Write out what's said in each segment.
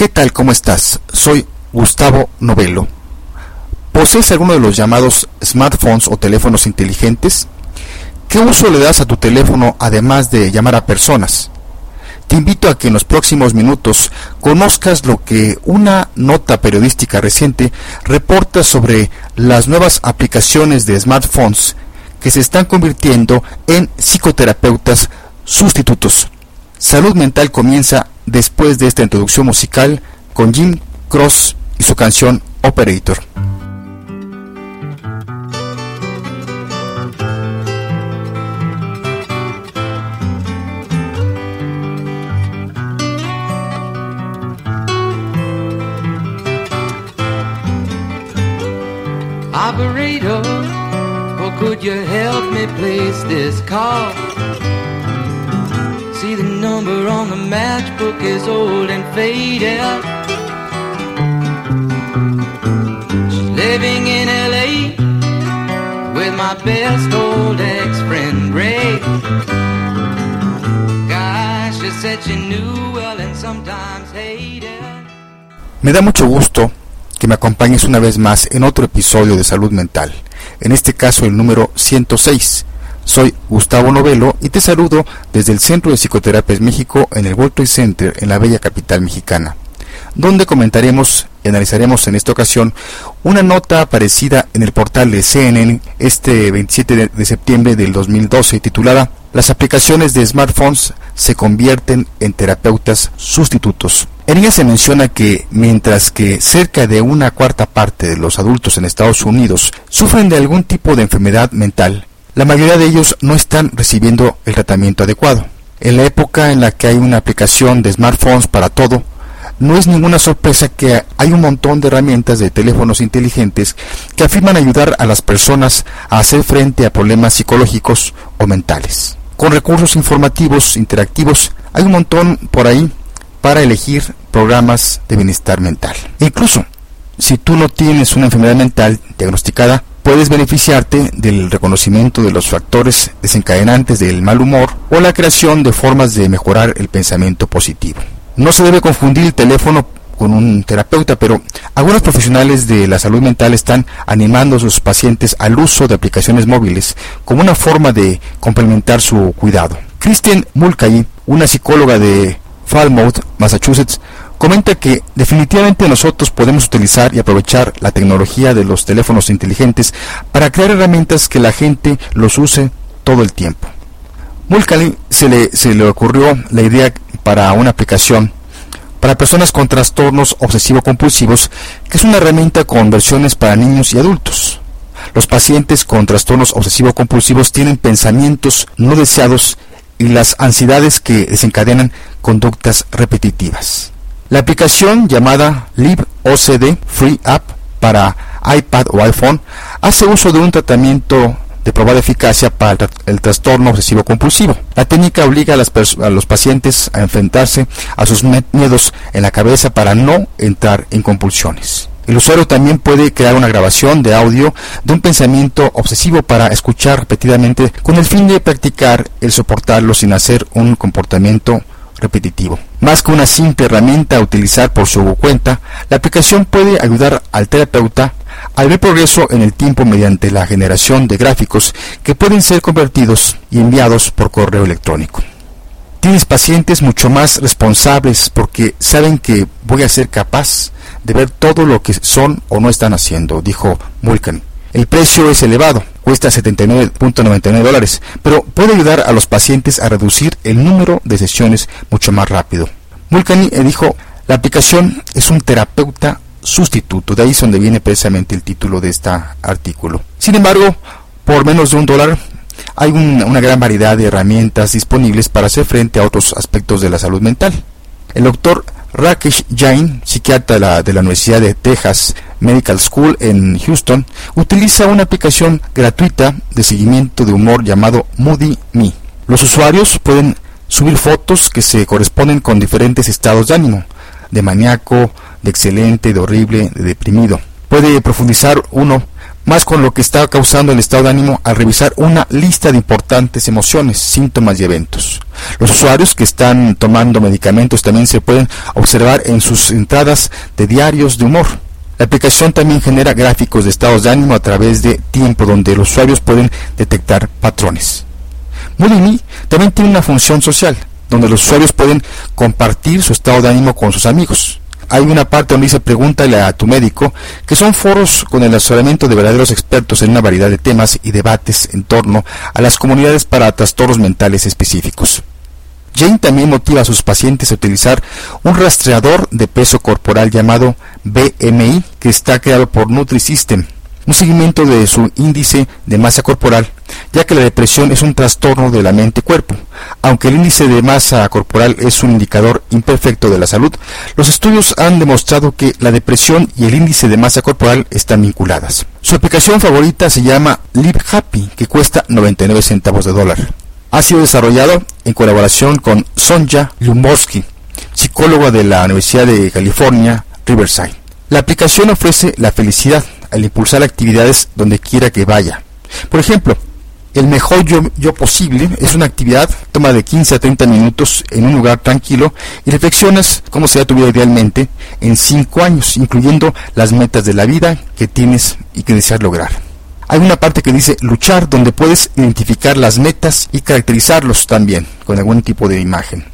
¿Qué tal? ¿Cómo estás? Soy Gustavo Novelo. ¿Posees alguno de los llamados smartphones o teléfonos inteligentes? ¿Qué uso le das a tu teléfono además de llamar a personas? Te invito a que en los próximos minutos conozcas lo que una nota periodística reciente reporta sobre las nuevas aplicaciones de smartphones que se están convirtiendo en psicoterapeutas sustitutos. Salud Mental comienza después de esta introducción musical con Jim Cross y su canción Operator. Operator, or could you help me place this call? Number on the matchbook is old and faded. She's living in LA with my best old ex-friend Ray. Gosh, she said she knew well and sometimes hated. Me da mucho gusto que me acompañes una vez más en otro episodio de Salud Mental, en este caso el número 106 soy Gustavo Novelo y te saludo desde el Centro de Psicoterapias México en el World Trade Center en la bella capital mexicana, donde comentaremos y analizaremos en esta ocasión una nota aparecida en el portal de CNN este 27 de septiembre del 2012 titulada Las aplicaciones de smartphones se convierten en terapeutas sustitutos. En ella se menciona que mientras que cerca de una cuarta parte de los adultos en Estados Unidos sufren de algún tipo de enfermedad mental, la mayoría de ellos no están recibiendo el tratamiento adecuado. En la época en la que hay una aplicación de smartphones para todo, no es ninguna sorpresa que hay un montón de herramientas de teléfonos inteligentes que afirman ayudar a las personas a hacer frente a problemas psicológicos o mentales. Con recursos informativos interactivos hay un montón por ahí para elegir programas de bienestar mental. Incluso si tú no tienes una enfermedad mental diagnosticada, puedes beneficiarte del reconocimiento de los factores desencadenantes del mal humor o la creación de formas de mejorar el pensamiento positivo. No se debe confundir el teléfono con un terapeuta, pero algunos profesionales de la salud mental están animando a sus pacientes al uso de aplicaciones móviles como una forma de complementar su cuidado. Kristen Mulcahy, una psicóloga de Falmouth, Massachusetts, comenta que definitivamente nosotros podemos utilizar y aprovechar la tecnología de los teléfonos inteligentes para crear herramientas que la gente los use todo el tiempo. Mulcahy se le, se le ocurrió la idea para una aplicación para personas con trastornos obsesivo-compulsivos, que es una herramienta con versiones para niños y adultos. Los pacientes con trastornos obsesivo-compulsivos tienen pensamientos no deseados y las ansiedades que desencadenan conductas repetitivas. La aplicación llamada LibOCD Free App para iPad o iPhone hace uso de un tratamiento de probada eficacia para el, trastorno obsesivo compulsivo. La técnica obliga a, a, los pacientes a enfrentarse a sus miedos en la cabeza para no entrar en compulsiones. El usuario también puede crear una grabación de audio de un pensamiento obsesivo para escuchar repetidamente con el fin de practicar el soportarlo sin hacer un comportamiento repetitivo. Más que una simple herramienta a utilizar por su cuenta, la aplicación puede ayudar al terapeuta al ver progreso en el tiempo mediante la generación de gráficos que pueden ser convertidos y enviados por correo electrónico. Tienes pacientes mucho más responsables porque saben que voy a ser capaz de ver todo lo que son o no están haciendo, dijo Mulcan. El precio es elevado, cuesta 79.99 dólares, pero puede ayudar a los pacientes a reducir el número de sesiones mucho más rápido. Mulcany eh, dijo, la aplicación es un terapeuta sustituto, de ahí es donde viene precisamente el título de este artículo. Sin embargo, por menos de un dólar hay una gran variedad de herramientas disponibles para hacer frente a otros aspectos de la salud mental. El doctor Rakesh Jain, psiquiatra de la, Universidad de Texas Medical School en Houston, utiliza una aplicación gratuita de seguimiento de humor llamado Moody Me. Los usuarios pueden subir fotos que se corresponden con diferentes estados de ánimo, de maníaco, de excelente, de horrible, de deprimido. Puede profundizar uno más con lo que está causando el estado de ánimo al revisar una lista de importantes emociones, síntomas y eventos. Los usuarios que están tomando medicamentos también se pueden observar en sus entradas de diarios de humor. La aplicación también genera gráficos de estados de ánimo a través de tiempo donde los usuarios pueden detectar patrones. Moodle también tiene una función social, donde los usuarios pueden compartir su estado de ánimo con sus amigos. Hay una parte donde dice pregúntale a tu médico, que son foros con el asesoramiento de verdaderos expertos en una variedad de temas y debates en torno a las comunidades para trastornos mentales específicos. Jane también motiva a sus pacientes a utilizar un rastreador de peso corporal llamado BMI que está creado por Nutrisystem un seguimiento de su índice de masa corporal, ya que la depresión es un trastorno de la mente-cuerpo. Aunque el índice de masa corporal es un indicador imperfecto de la salud, los estudios han demostrado que la depresión y el índice de masa corporal están vinculadas. Su aplicación favorita se llama Live Happy, que cuesta 99 centavos de dólar. Ha sido desarrollado en colaboración con Sonja Lumorsky, psicóloga de la Universidad de California, Riverside. La aplicación ofrece la felicidad al impulsar actividades donde quiera que vaya. Por ejemplo, el mejor yo, posible es una actividad, toma de 15 a 30 minutos en un lugar tranquilo y reflexionas cómo será tu vida idealmente en 5 años, incluyendo las metas de la vida que tienes y que deseas lograr. Hay una parte que dice luchar donde puedes identificar las metas y caracterizarlos también con algún tipo de imagen.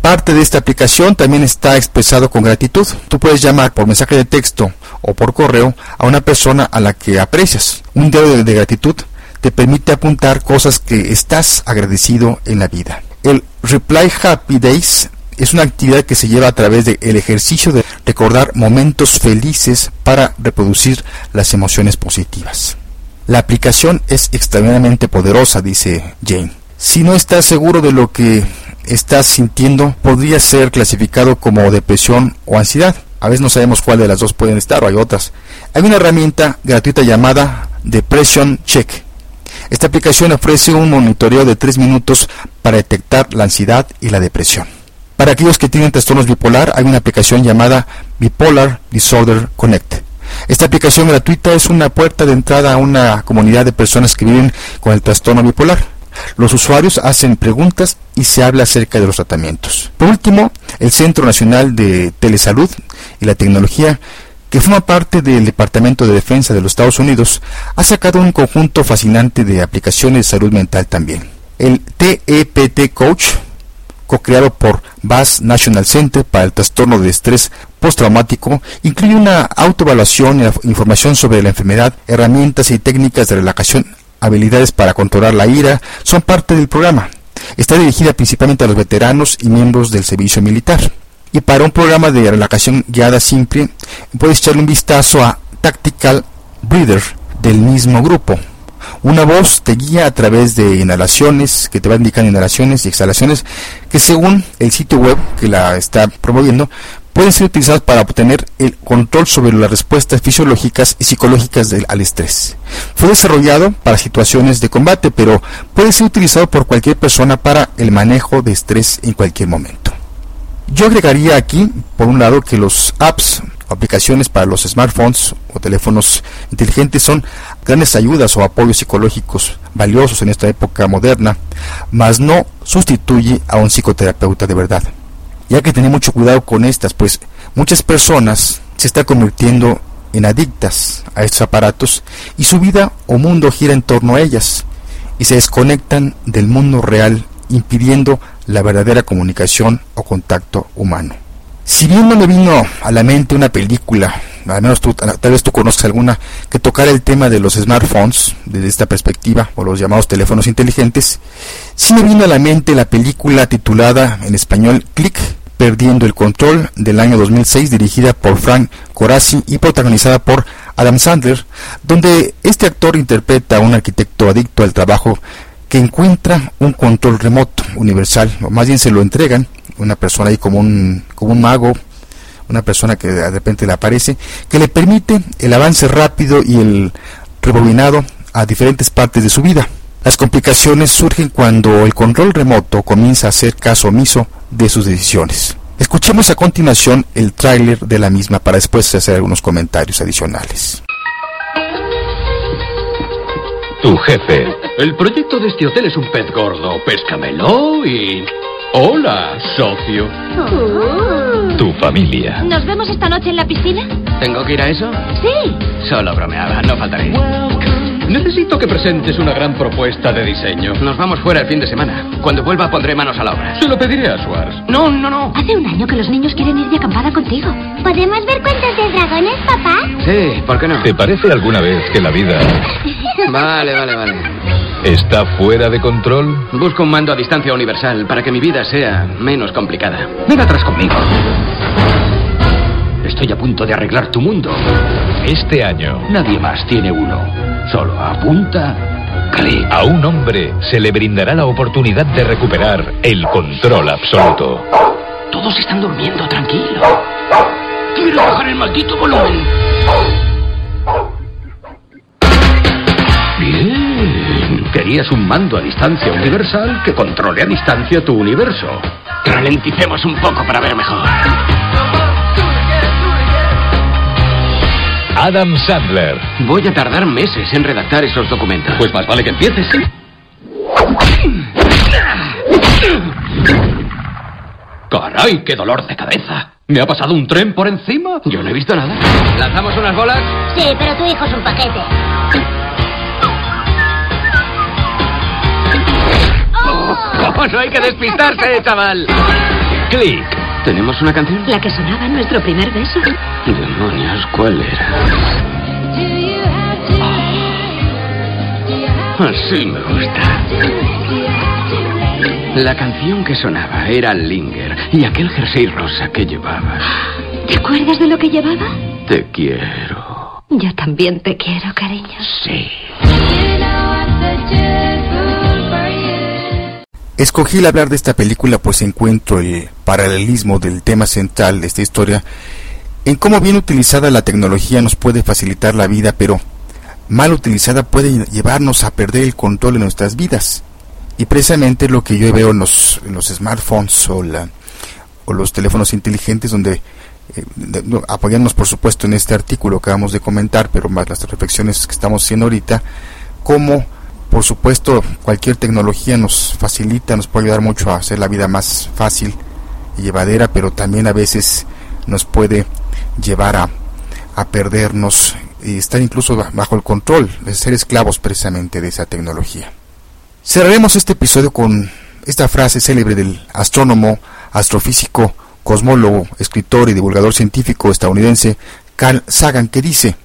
Parte de esta aplicación también está expresado con gratitud. Tú puedes llamar por mensaje de texto o por correo a una persona a la que aprecias. Un diario de gratitud te permite apuntar cosas que estás agradecido en la vida. El Reply Happy Days es una actividad que se lleva a través del ejercicio de recordar momentos felices para reproducir las emociones positivas. La aplicación es extremadamente poderosa, dice Jane. Si no estás seguro de lo que estás sintiendo podría ser clasificado como depresión o ansiedad. A veces no sabemos cuál de las dos pueden estar o hay otras. Hay una herramienta gratuita llamada Depression Check. Esta aplicación ofrece un monitoreo de 3 minutos para detectar la ansiedad y la depresión. Para aquellos que tienen trastornos bipolar, hay una aplicación llamada Bipolar Disorder Connect. Esta aplicación gratuita es una puerta de entrada a una comunidad de personas que viven con el trastorno bipolar. Los usuarios hacen preguntas y se habla acerca de los tratamientos. Por último, el Centro Nacional de Telesalud y la Tecnología que forma parte del Departamento de Defensa de los Estados Unidos, ha sacado un conjunto fascinante de aplicaciones de salud mental también. El TEPT Coach, co-creado por Bass National Center para el trastorno de estrés postraumático, incluye una autoevaluación y información sobre la enfermedad, herramientas y técnicas de relajación habilidades para controlar la ira son parte del programa. Está dirigida principalmente a los veteranos y miembros del servicio militar. Y para un programa de relajación guiada simple, puedes echarle un vistazo a Tactical Breather del mismo grupo. Una voz te guía a través de inhalaciones, que te va a indicar inhalaciones y exhalaciones, que según el sitio web que la está promoviendo, pueden ser utilizados para obtener el control sobre las respuestas fisiológicas y psicológicas del, al estrés. Fue desarrollado para situaciones de combate, pero puede ser utilizado por cualquier persona para el manejo de estrés en cualquier momento. Yo agregaría aquí, por un lado, que los apps aplicaciones para los smartphones o teléfonos inteligentes son grandes ayudas o apoyos psicológicos valiosos en esta época moderna, mas no sustituye a un psicoterapeuta de verdad y hay que tener mucho cuidado con estas, pues muchas personas se están convirtiendo en adictas a estos aparatos y su vida o mundo gira en torno a ellas y se desconectan del mundo real impidiendo la verdadera comunicación o contacto humano. Si bien no me vino a la mente una película, al menos tú, tal vez tú conozcas alguna, que tocara el tema de los smartphones desde esta perspectiva, o los llamados teléfonos inteligentes, sí me vino a la mente la película titulada en español Click, Perdiendo el Control del año 2006, dirigida por Frank Corazzi y protagonizada por Adam Sandler, donde este actor interpreta a un arquitecto adicto al trabajo encuentra un control remoto universal, o más bien se lo entregan, una persona ahí como un, como un mago, una persona que de repente le aparece, que le permite el avance rápido y el rebobinado a diferentes partes de su vida. Las complicaciones surgen cuando el control remoto comienza a hacer caso omiso de sus decisiones. Escuchemos a continuación el tráiler de la misma para después hacer algunos comentarios adicionales. Tu jefe. El proyecto de este hotel es un pez gordo. Péscamelo y... Hola, socio. Tu familia. ¿Nos vemos esta noche en la piscina? ¿Tengo que ir a eso? Sí. Solo bromeaba, no faltaré. Necesito que presentes una gran propuesta de diseño. Nos vamos fuera el fin de semana. Cuando vuelva pondré manos a la obra. Se lo pediré a Schwartz. No, no, no. Hace un año que los niños quieren ir de acampada contigo. ¿Podemos ver cuentos de dragones, papá? Sí, ¿por qué no? ¿Te parece alguna vez que la vida Vale, vale, vale. está fuera de control? Busco un mando a distancia universal para que mi vida sea menos complicada. Ven atrás conmigo. Estoy a punto de arreglar tu mundo. Este año, Nadie más tiene uno. Solo apunta, clic. a un hombre se le brindará la oportunidad de recuperar el control absoluto. Todos están durmiendo, tranquilo. Quiero bajar el maldito volumen. Querías un mando a distancia universal que controle a distancia tu universo. Ralenticemos un poco para ver mejor. Adam Sandler, Voy a tardar meses en redactar esos documentos. Pues más vale que empieces. ¡Caray, qué dolor de cabeza! ¿Me ha pasado un tren por encima? Yo no he visto nada. ¿Lanzamos unas bolas? Sí, pero tu hijo es un paquete. ¡Oh, no hay que despistarse, chaval! Click, ¿Tenemos una canción? La que sonaba en nuestro primer beso. Demonios, ¿cuál era? Así me gusta. La canción que sonaba era Linger y aquel jersey rosa que llevabas. ¿Te acuerdas de lo que llevaba? Te quiero. Yo también te quiero, cariño. Sí. Escogí el hablar de esta película pues encuentro el paralelismo del tema central de esta historia en cómo bien utilizada la tecnología nos puede facilitar la vida, pero mal utilizada puede llevarnos a perder el control de nuestras vidas. Y precisamente lo que yo veo en los, smartphones o, la, o los teléfonos inteligentes, donde eh, por supuesto en este artículo que acabamos de comentar, pero más las reflexiones que estamos haciendo ahorita, cómo por supuesto cualquier tecnología nos facilita, nos puede ayudar mucho a hacer la vida más fácil y llevadera, pero también a veces nos puede llevar a, a perdernos y estar incluso ba- bajo el control, de ser esclavos precisamente de esa tecnología. Cerraremos este episodio con esta frase célebre del astrónomo, astrofísico, cosmólogo, escritor y divulgador científico estadounidense Carl Sagan que dice,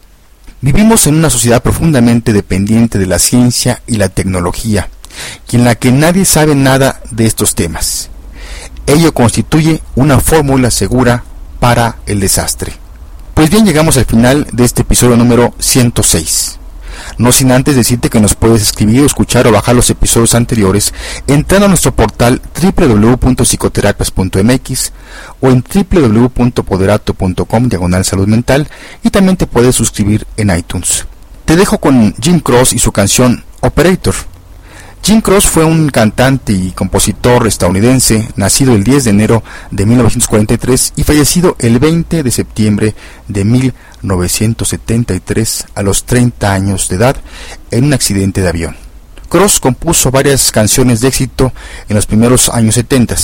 Vivimos en una sociedad profundamente dependiente de la ciencia y la tecnología, y en la que nadie sabe nada de estos temas. Ello constituye una fórmula segura para el desastre. Pues bien, llegamos al final de este episodio número 106. No sin antes decirte que nos puedes escribir, escuchar o bajar los episodios anteriores entrando a nuestro portal www.psicoterapias.mx o en www.poderato.com diagonal salud mental y también te puedes suscribir en iTunes. Te dejo con Jim Cross y su canción Operator. Jim Cross fue un cantante y compositor estadounidense, nacido el 10 de enero de 1943 y fallecido el 20 de septiembre de 1973 a los 30 años de edad en un accidente de avión. Cross compuso varias canciones de éxito en los primeros años 70.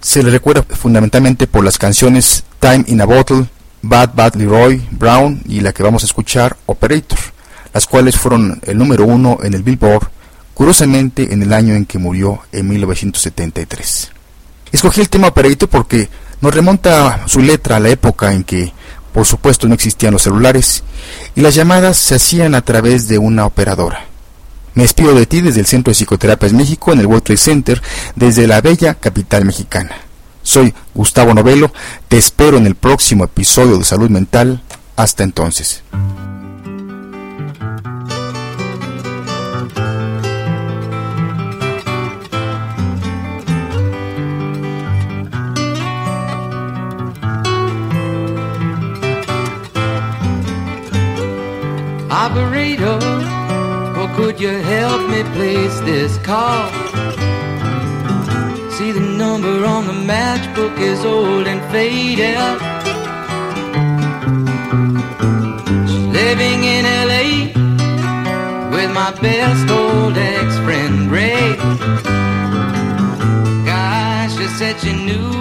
Se le recuerda fundamentalmente por las canciones Time in a Bottle, Bad Bad Leroy Brown y la que vamos a escuchar Operator, las cuales fueron el número uno en el Billboard curiosamente en el año en que murió en 1973. Escogí el tema Operator porque nos remonta su letra a la época en que, por supuesto, no existían los celulares y las llamadas se hacían a través de una operadora. Me despido de ti desde el Centro de Psicoterapias México en el World Trade Center, desde la bella capital mexicana. Soy Gustavo Novelo, te espero en el próximo episodio de Salud Mental. Hasta entonces. Operator, or could you help me place this call? See the number on the matchbook is old and faded. Living in LA with my best old ex-friend Ray. Gosh, she said she knew